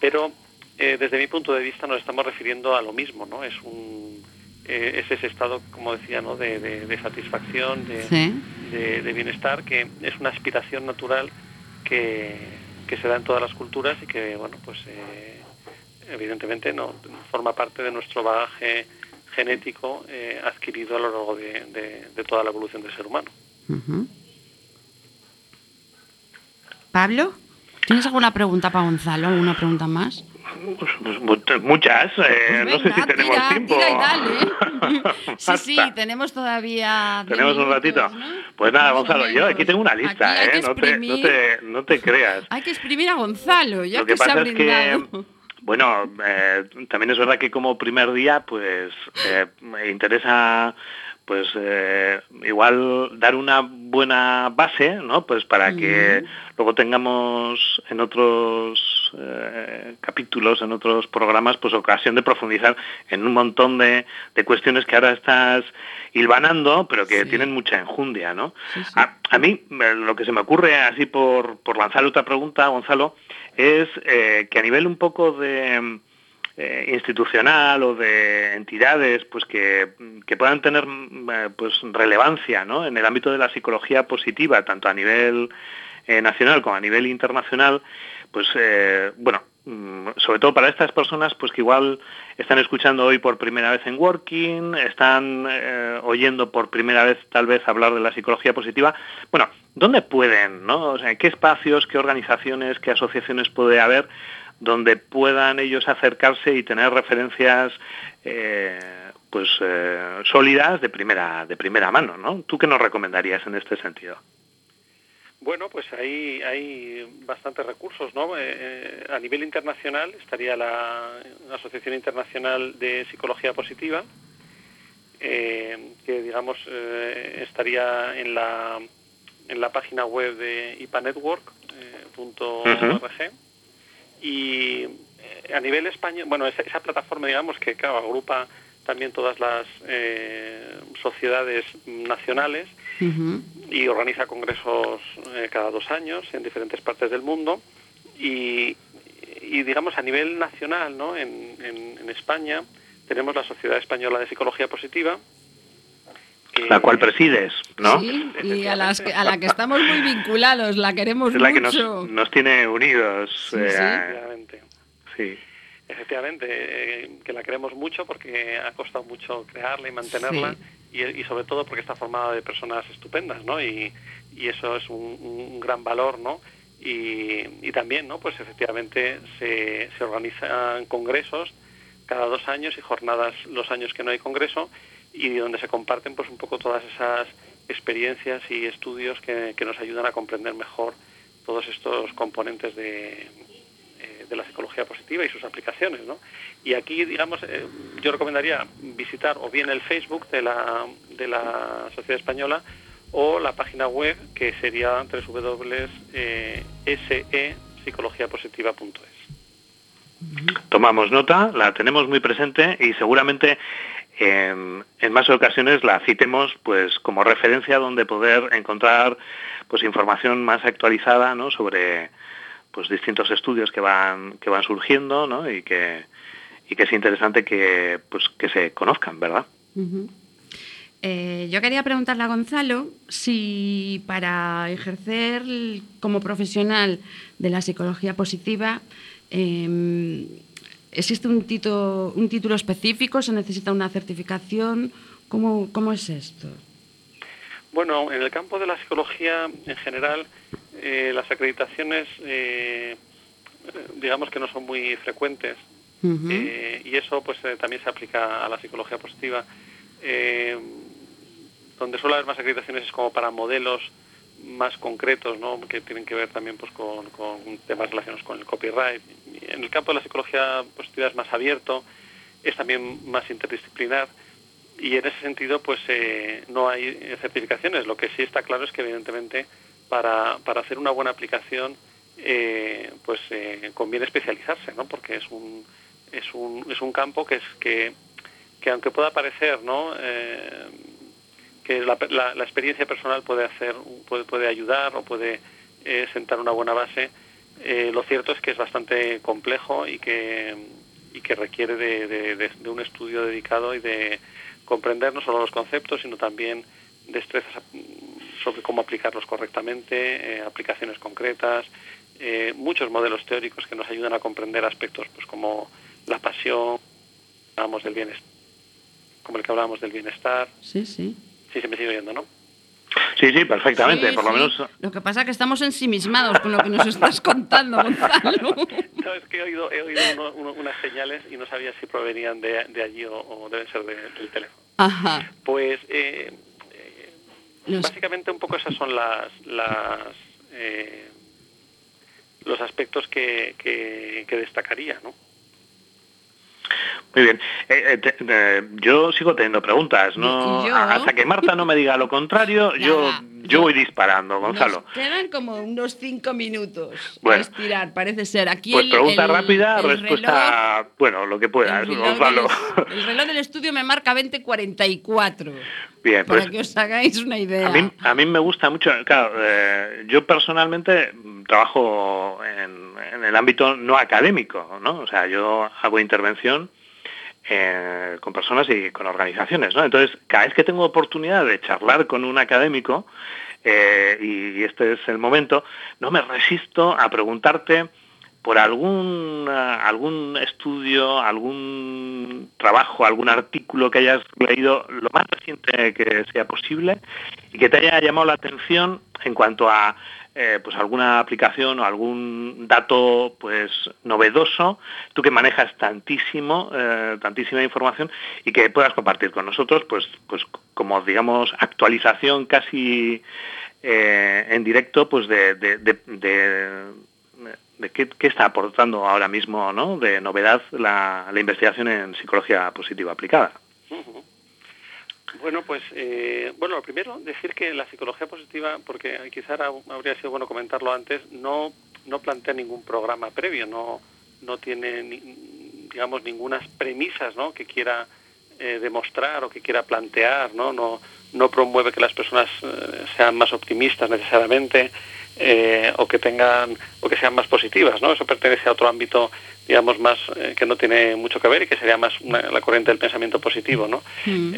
Pero eh, desde mi punto de vista nos estamos refiriendo a lo mismo, ¿no? Es un eh, es ese estado, como decía, ¿no? de, satisfacción, de, de, bienestar, que es una aspiración natural que, que, se da en todas las culturas y que, bueno, pues evidentemente no forma parte de nuestro bagaje genético eh, adquirido a lo largo de, toda la evolución del ser humano. Pablo, ¿tienes alguna pregunta para Gonzalo? ¿Alguna pregunta más? Pues, muchas, eh, pues no sé si tenemos tiempo. sí, sí, tenemos todavía. Tenemos un ratito. Pues nada, Gonzalo, yo aquí tengo una lista, ¿eh? No te, no, te, no te, creas. Hay que exprimir a Gonzalo, ya Lo que, que pasa es que bueno, eh, también es verdad que como primer día, pues eh, me interesa pues eh, igual dar una buena base, ¿no? Pues para que luego tengamos en otros eh, capítulos, en otros programas, pues ocasión de profundizar en un montón de, de cuestiones que ahora estás hilvanando, pero que tienen mucha enjundia, ¿no? A, a, mí eh, lo que se me ocurre así por, por lanzar otra pregunta, Gonzalo, es eh, que a nivel un poco de eh, institucional o de entidades pues que, que puedan tener eh, pues relevancia ¿no? en el ámbito de la psicología positiva, tanto a nivel eh, nacional como a nivel internacional, pues eh, bueno, mm, sobre todo para estas personas pues que igual están escuchando hoy por primera vez en Working, están eh, oyendo por primera vez tal vez hablar de la psicología positiva. Bueno, ¿dónde pueden? ¿no? ¿Qué espacios, qué organizaciones, qué asociaciones puede haber donde puedan ellos acercarse y tener referencias eh, pues sólidas de primera de primera mano, ¿no? ¿Tú qué nos recomendarías en este sentido? Bueno, pues hay, hay bastantes recursos, ¿no? Eh, a nivel internacional estaría la Asociación Internacional de Psicología Positiva, eh, que digamos eh, estaría en la en la página web de ipanetwork.org y eh, a nivel español, bueno, esa, esa, plataforma, digamos, que claro, agrupa también todas las eh, sociedades nacionales uh -huh. y organiza congresos eh, cada dos años en diferentes partes del mundo y, y digamos, a nivel nacional, ¿no? En, en, en España tenemos la Sociedad Española de Psicología Positiva, la cual presides, ¿no? Sí, y a, las que, a, la que estamos muy vinculados, la queremos es la mucho. que nos, nos, tiene unidos. Sí, eh, sí. Efectivamente. eh, que la queremos mucho porque ha costado mucho crearla y mantenerla sí. y, y, sobre todo porque está formada de personas estupendas, ¿no? Y, y eso es un, un, gran valor, ¿no? Y, y, también, ¿no? Pues efectivamente se, se organizan congresos cada dos años y jornadas los años que no hay congreso y donde se comparten pues un poco todas esas experiencias y estudios que, que nos ayudan a comprender mejor todos estos componentes de, de la psicología positiva y sus aplicaciones, ¿no? Y aquí, digamos, eh, yo recomendaría visitar o bien el Facebook de la, de la Sociedad Española o la página web que sería www.sepsicologiapositiva.es. Tomamos nota, la tenemos muy presente y seguramente en, en, más ocasiones la citemos pues como referencia donde poder encontrar pues información más actualizada ¿no? sobre pues distintos estudios que van que van surgiendo ¿no? y que y que es interesante que pues que se conozcan verdad uh -huh. eh, yo quería preguntarle a Gonzalo si para ejercer como profesional de la psicología positiva eh, ¿Existe un título, un título específico? ¿Se necesita una certificación? ¿Cómo, ¿Cómo es esto? Bueno, en el campo de la psicología en general, eh, las acreditaciones, eh, digamos que no son muy frecuentes. Uh -huh. eh, y eso pues eh, también se aplica a la psicología positiva. Eh, donde suele haber más acreditaciones es como para modelos más concretos, ¿no? que tienen que ver también pues, con, con, temas relacionados con el copyright. En el campo de la psicología positiva es más abierto, es también más interdisciplinar y en ese sentido pues eh, no hay certificaciones. Lo que sí está claro es que evidentemente para, para hacer una buena aplicación eh, pues eh, conviene especializarse, ¿no? porque es un, es un, es un campo que, es, que, que aunque pueda parecer ¿no? Eh, que la, la, experiencia personal puede hacer, puede, puede ayudar o puede sentar una buena base. Lo cierto es que es bastante complejo y que, y que requiere de, de, de, un estudio dedicado y de comprender no solo los conceptos, sino también destrezas sobre cómo aplicarlos correctamente, eh, aplicaciones concretas, eh, muchos modelos teóricos que nos ayudan a comprender aspectos pues como la pasión, hablamos del bienestar, como el que hablábamos del bienestar. Sí, sí Sí, se me sigue oyendo, ¿no? Sí, sí, perfectamente, sí, por sí. lo menos... Lo que pasa es que estamos ensimismados con lo que nos estás contando, Gonzalo. No, es que he oído, he oído uno, uno, unas señales y no sabía si provenían de, de allí o, o, deben ser de, del teléfono. Ajá. Pues, eh, básicamente un poco esas son las... las eh, los aspectos que, que, que destacaría, ¿no? Muy bien. Eh, eh, te- eh, yo sigo teniendo preguntas, ¿no? Yo- Hasta que Marta no me diga lo contrario, yo, yo voy disparando, Nos Gonzalo. quedan como unos cinco minutos Bueno. estirar, parece ser. Aquí Pues el, pregunta el- rápida, el respuesta, bueno, lo que reloj, Gonzalo. del, el reloj del estudio me marca 2044, Bien, para pues que os hagáis una idea. a mí, a mí me gusta mucho, claro, eh, yo personalmente trabajo en, en el ámbito no académico, ¿no? O sea, yo hago intervención eh, con personas y con organizaciones, ¿no? Entonces, cada vez que tengo oportunidad de charlar con un académico, eh, y, este es el momento, no me resisto a preguntarte por algún, ah, algún estudio, algún trabajo, algún artículo que hayas leído lo más reciente que sea posible y que te haya llamado la atención en cuanto a eh, pues alguna aplicación o algún dato pues novedoso, tú que manejas tantísimo, eh, tantísima información y que puedas compartir con nosotros, pues, pues como digamos actualización casi eh, en directo, pues de, de, qué, está aportando ahora mismo, ¿no? De novedad la, la investigación en psicología positiva aplicada. Bueno, pues, eh, bueno, lo primero, decir que la psicología positiva, porque quizá habría sido bueno comentarlo antes, no, no plantea ningún programa previo, no, no tiene, ni- digamos, ninguna premisas ¿no? que quiera eh, demostrar o que quiera plantear, ¿no? No, no promueve que las personas eh, sean más optimistas necesariamente eh, o que tengan o que sean más positivas, ¿no? Eso pertenece a otro ámbito, digamos, más eh, que no tiene mucho que ver y que sería más una- la corriente del pensamiento positivo, ¿no?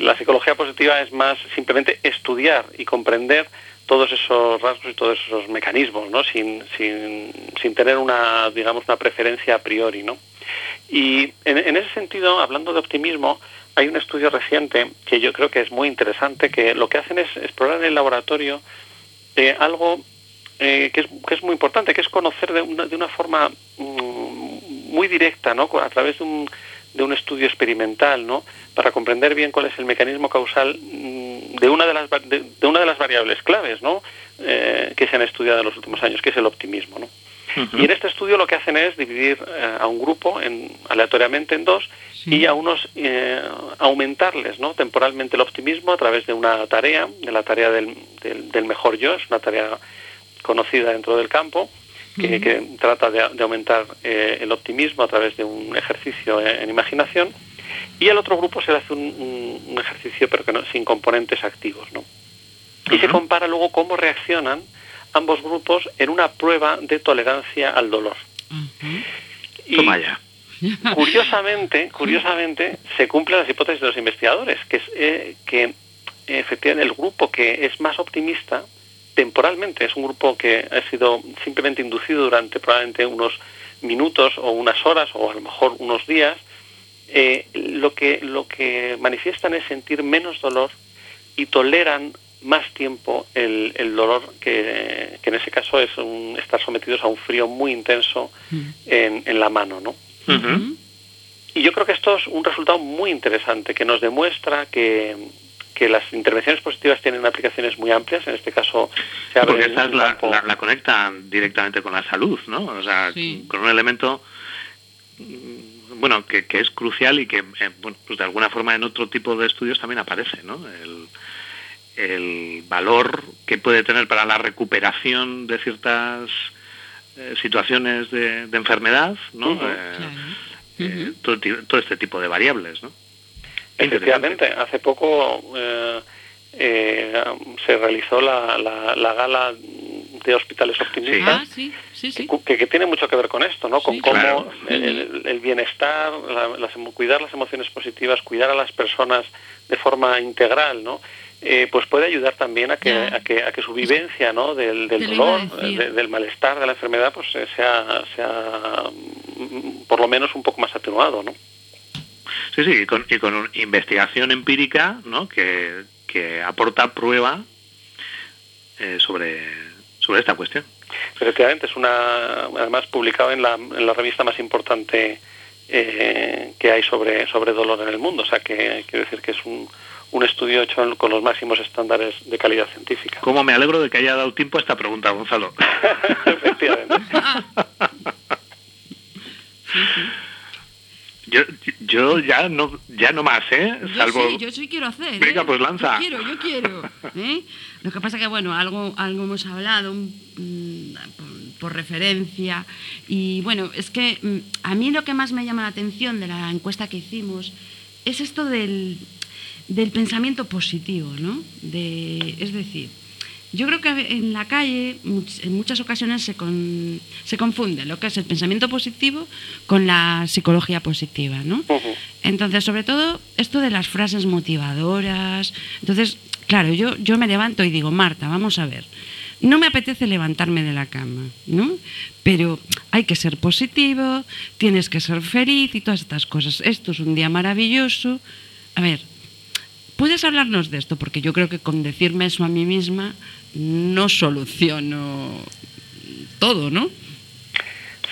La psicología positiva es más simplemente estudiar y comprender todos esos rasgos y todos esos mecanismos, ¿no? Sin, sin, sin tener una, digamos, una preferencia a priori, ¿no? Y en, en ese sentido, hablando de optimismo, hay un estudio reciente que yo creo que es muy interesante, que lo que hacen es explorar en el laboratorio algo eh, que, es, que es muy importante, que es conocer de una, de una forma mm, muy directa, ¿no? a través de un, de un estudio experimental, ¿no? para comprender bien cuál es el mecanismo causal mm, de una de las, de una de las variables claves ¿no? Eh, que se han estudiado en los últimos años, que es el optimismo. ¿no? Y en este estudio lo que hacen es dividir eh, a un grupo en, aleatoriamente en dos y a unos eh, aumentarles ¿no? temporalmente el optimismo a través de una tarea, de la tarea del, del- del mejor yo, es una tarea conocida dentro del campo, que, que trata de, de aumentar eh, el optimismo a través de un ejercicio en, en imaginación, y al otro grupo se le hace un, un- un ejercicio pero que no, sin componentes activos. ¿no? Y se compara luego cómo reaccionan ambos grupos en una prueba de tolerancia al dolor. Y Toma ya. curiosamente, curiosamente, se cumplen las hipótesis de los investigadores, que es eh, que efectivamente el grupo que es más optimista temporalmente es un grupo que ha sido simplemente inducido durante probablemente unos minutos o unas horas o a lo mejor unos días, eh, lo que lo que manifiestan es sentir menos dolor y toleran más tiempo el, el dolor que, que en ese caso es un- estar sometidos a un frío muy intenso en, en la mano, ¿no? Y yo creo que esto es un resultado muy interesante que nos demuestra que, que las intervenciones positivas tienen aplicaciones muy amplias. En este caso se abre Porque un esta es la, la, la conectan directamente con la salud, ¿no? O sea, con un elemento mm, bueno que, que es crucial y que eh, bueno, pues de alguna forma en otro tipo de estudios también aparece, ¿no? El, el valor que puede tener para la recuperación de ciertas eh, situaciones de, de enfermedad, ¿no? Ujú. Eh, eh, todo, este tipo de variables, ¿no? Efectivamente, hace poco eh, eh, se realizó la, la- la gala de hospitales optimistas. Ah, sí, sí, sí. que, que tiene mucho que ver con esto, ¿no? Con cómo claro. el, el bienestar, la- las emo- cuidar las emociones positivas, cuidar a las personas de forma integral, ¿no? Eh, pues puede ayudar también a que, a que, a que su vivencia, ¿no? Del, del dolor, de- del malestar, de la enfermedad, pues eh, sea, sea mm, por lo menos un poco más atenuado, ¿no? Sí, sí, y con, y con un- investigación empírica, ¿no? Que, que aporta prueba eh, sobre, sobre esta cuestión. Efectivamente, es una, además publicado en la, en la revista más importante eh, que hay sobre, sobre dolor en el mundo. O sea, que quiero decir que es un, un estudio hecho con los máximos estándares de calidad científica. ¿Cómo me alegro de que haya dado tiempo a esta pregunta, Gonzalo? Yo, yo yo ya no, ya no más, ¿eh? Yo Salvo... sí, yo sí quiero hacer. Venga, ¿eh? pues lanza. Yo quiero, yo quiero. ¿eh? Lo que pasa que, bueno, algo, algo hemos hablado mm, por, por referencia. Y bueno, es que mm, a mí lo que más me llama la atención de la encuesta que hicimos es esto del, del pensamiento positivo, ¿no? De, es decir, yo creo que en la calle en muchas ocasiones se, con- se confunde lo que es el pensamiento positivo con la psicología positiva, ¿no? Entonces, sobre todo, esto de las frases motivadoras. Entonces, claro, yo, yo me levanto y digo, Marta, vamos a ver. No me apetece levantarme de la cama, ¿no? Pero hay que ser positivo, tienes que ser feliz y todas estas cosas. Esto es un día maravilloso. A ver, ¿puedes hablarnos de esto? Porque yo creo que con decirme eso a mí misma no soluciono todo, ¿no?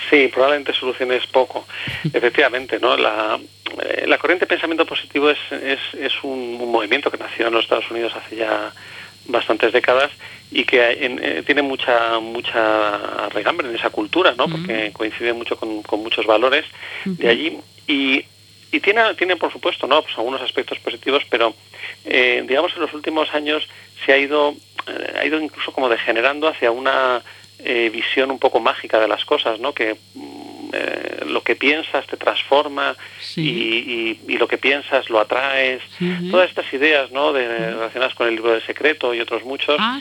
Sí, probablemente soluciones poco. Efectivamente, ¿no? La, eh, la corriente de pensamiento positivo es, es, es un, un movimiento que nació en los Estados Unidos hace ya bastantes décadas y que en- eh, tiene mucha mucha regambre en esa cultura, ¿no? Porque coincide mucho con, con muchos valores de allí y, y tiene tiene por supuesto, ¿no? Pues algunos aspectos positivos, pero eh, digamos en los últimos años se ha ido eh, ha ido incluso como degenerando hacia una eh, visión un poco mágica de las cosas, ¿no? Que mm, eh, lo que piensas te transforma y, y- y lo que piensas lo atraes. Todas estas ideas, ¿no? De, relacionadas con el libro del secreto y otros muchos. Ah,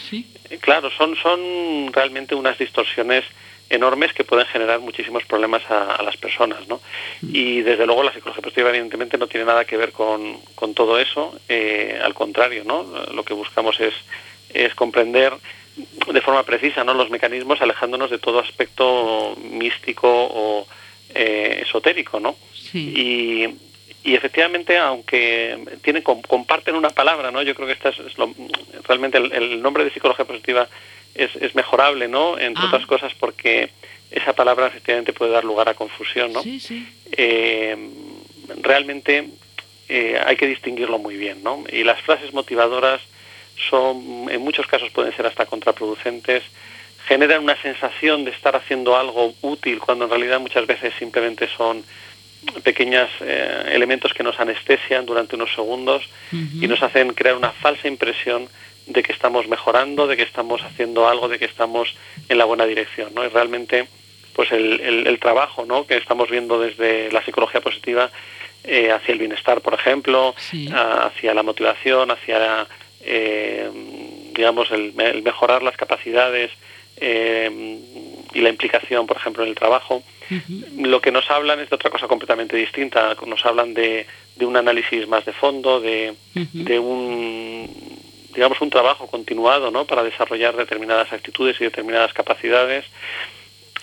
eh, Claro, son, son realmente unas distorsiones enormes que pueden generar muchísimos problemas a, a las personas, ¿no? Y desde luego la psicología positiva evidentemente no tiene nada que ver con, con todo eso, eh, al contrario, ¿no? Lo que buscamos es, es comprender de forma precisa ¿no? los mecanismos alejándonos de todo aspecto místico o eh, esotérico, ¿no? Y, y efectivamente, aunque tienen com- comparten una palabra, ¿no? Yo creo que esta es, es lo- realmente el, el nombre de psicología positiva es, es mejorable, ¿no? Entre Ah. otras cosas porque esa palabra efectivamente puede dar lugar a confusión, ¿no? Sí, sí. Eh, realmente eh, hay que distinguirlo muy bien, ¿no? Y las frases motivadoras son, en muchos casos pueden ser hasta contraproducentes, generan una sensación de estar haciendo algo útil cuando en realidad muchas veces simplemente son pequeños elementos que nos anestesian durante unos segundos y nos hacen crear una falsa impresión de que estamos mejorando, de que estamos haciendo algo, de que estamos en la buena dirección, ¿no? Y realmente, pues el, el- el trabajo, ¿no? Que estamos viendo desde la psicología positiva eh, hacia el bienestar, por ejemplo, a- hacia la motivación, hacia, eh, digamos, el, el mejorar las capacidades eh, y la implicación, por ejemplo, en el trabajo. Lo que nos hablan es de otra cosa completamente distinta. Nos hablan de, de un análisis más de fondo, de, de un digamos un trabajo continuado ¿no? para desarrollar determinadas actitudes y determinadas capacidades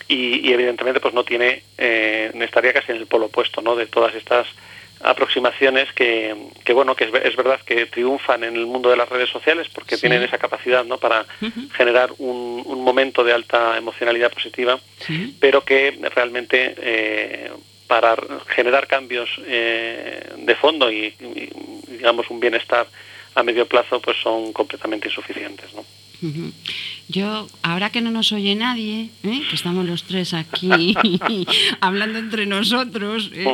y, y evidentemente pues no tiene eh, estaría casi en el polo opuesto ¿no? de todas estas aproximaciones que, que bueno que es, ve- es verdad que triunfan en el mundo de las redes sociales porque Sí. tienen esa capacidad ¿no? para generar un, un momento de alta emocionalidad positiva pero que realmente eh, para generar cambios eh, de fondo y, y, digamos un bienestar a medio plazo pues son completamente insuficientes ¿no? Yo, ahora que no nos oye nadie, ¿eh? que estamos los tres aquí hablando entre nosotros, ¿eh?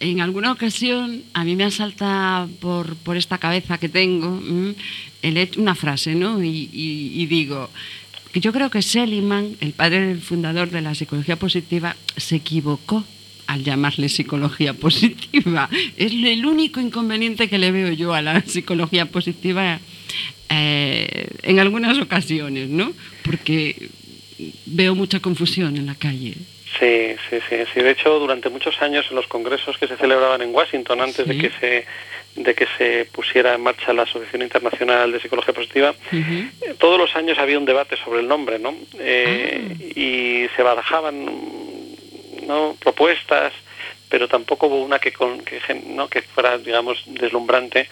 en alguna ocasión a mí me asalta por, por esta cabeza que tengo hecho- una frase, ¿no? Y, y- y digo que yo creo que Seligman, el padre del fundador de la psicología positiva, se equivocó al llamarle psicología positiva. Es el único inconveniente que le veo yo a la psicología positiva eh, en algunas ocasiones, ¿no? Porque veo mucha confusión en la calle. Sí, sí, sí, sí. De hecho, durante muchos años en los congresos que se celebraban en Washington antes de que se de que se pusiera en marcha la Asociación Internacional de Psicología Positiva, eh, todos los años había un debate sobre el nombre, ¿no? Eh, Y se barajaban no propuestas, pero tampoco hubo una que, con- que, ¿no? que fuera, digamos, deslumbrante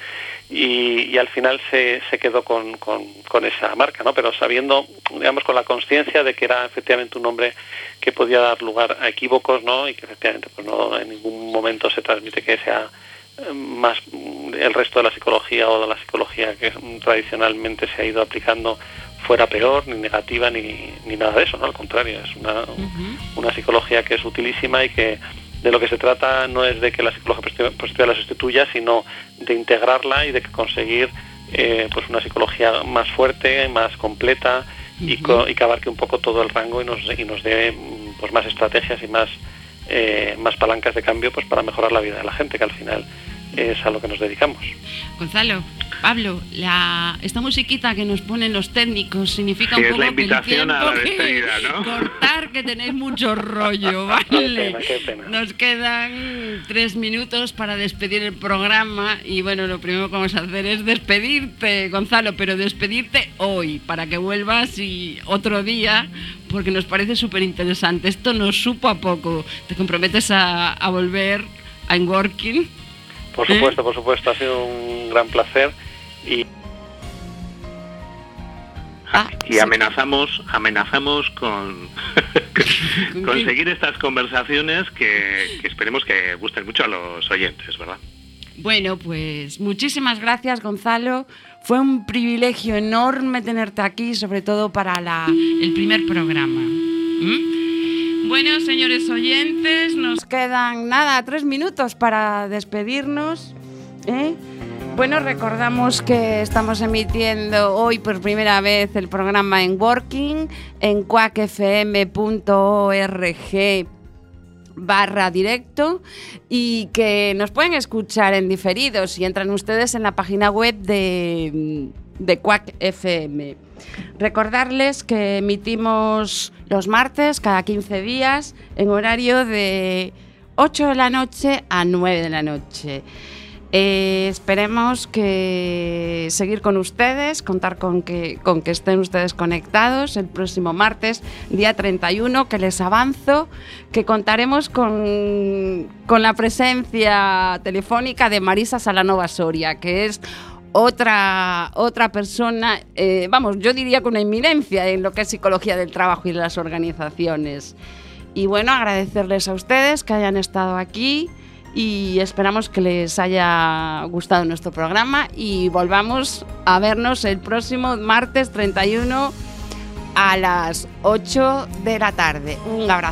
y, al final se, se quedó con, con, esa marca, ¿no? Pero sabiendo, digamos, con la conciencia de que era efectivamente un nombre que podía dar lugar a equívocos, ¿no? Y que efectivamente, pues no en ningún momento se transmite que sea eh, más el resto de la psicología o de la psicología que tradicionalmente se ha ido aplicando fuera peor, ni negativa, ni, ni nada de eso, ¿no? Al contrario, es una, una psicología que es utilísima y que de lo que se trata no es de que la psicología positiva, la sustituya, sino de integrarla y de conseguir eh, pues una psicología más fuerte, más completa y, co- y que abarque un poco todo el rango y nos, y nos dé mm, pues más estrategias y más, eh, más palancas de cambio pues para mejorar la vida de la gente, que al final es a lo que nos dedicamos. Gonzalo, Pablo, la, esta musiquita que nos ponen los técnicos significa Sí, un es poco la invitación que el a la despedida, ¿no? cortar que tenéis mucho rollo, Qué ¿vale? pena, qué pena. Nos quedan tres minutos para despedir el programa y bueno, lo primero que vamos a hacer es despedirte, Gonzalo, pero despedirte hoy para que vuelvas y otro día porque nos parece súper interesante. Esto nos supo a poco. ¿Te comprometes a, a volver a Working? Por supuesto, por supuesto, ha sido un gran placer y y amenazamos amenazamos con conseguir estas conversaciones que, que esperemos que gusten mucho a los oyentes, ¿verdad? Bueno, pues muchísimas gracias, Gonzalo. Fue un privilegio enorme tenerte aquí, sobre todo para la- el primer programa. ¿Mm? Bueno, señores oyentes, nos quedan nada, tres minutos para despedirnos. ¿eh? Bueno, recordamos que estamos emitiendo hoy por primera vez el programa en Working en quackfm.org barra directo y que nos pueden escuchar en diferido si entran ustedes en la página web de, de Quack FM. Recordarles que emitimos los martes cada 15 días en horario de 8 de la noche a 9 de la noche. Eh, esperemos que seguir con ustedes, contar con que, con que estén ustedes conectados el próximo martes, día 31, que les avanzo, que contaremos con, con la presencia telefónica de Marisa Salanova Soria, que es otra, otra persona, eh, vamos, yo diría con una eminencia en lo que es psicología del trabajo y de las organizaciones. Y bueno, agradecerles a ustedes que hayan estado aquí y esperamos que les haya gustado nuestro programa y volvamos a vernos el próximo martes 31 a las 8 de la tarde. Un abrazo.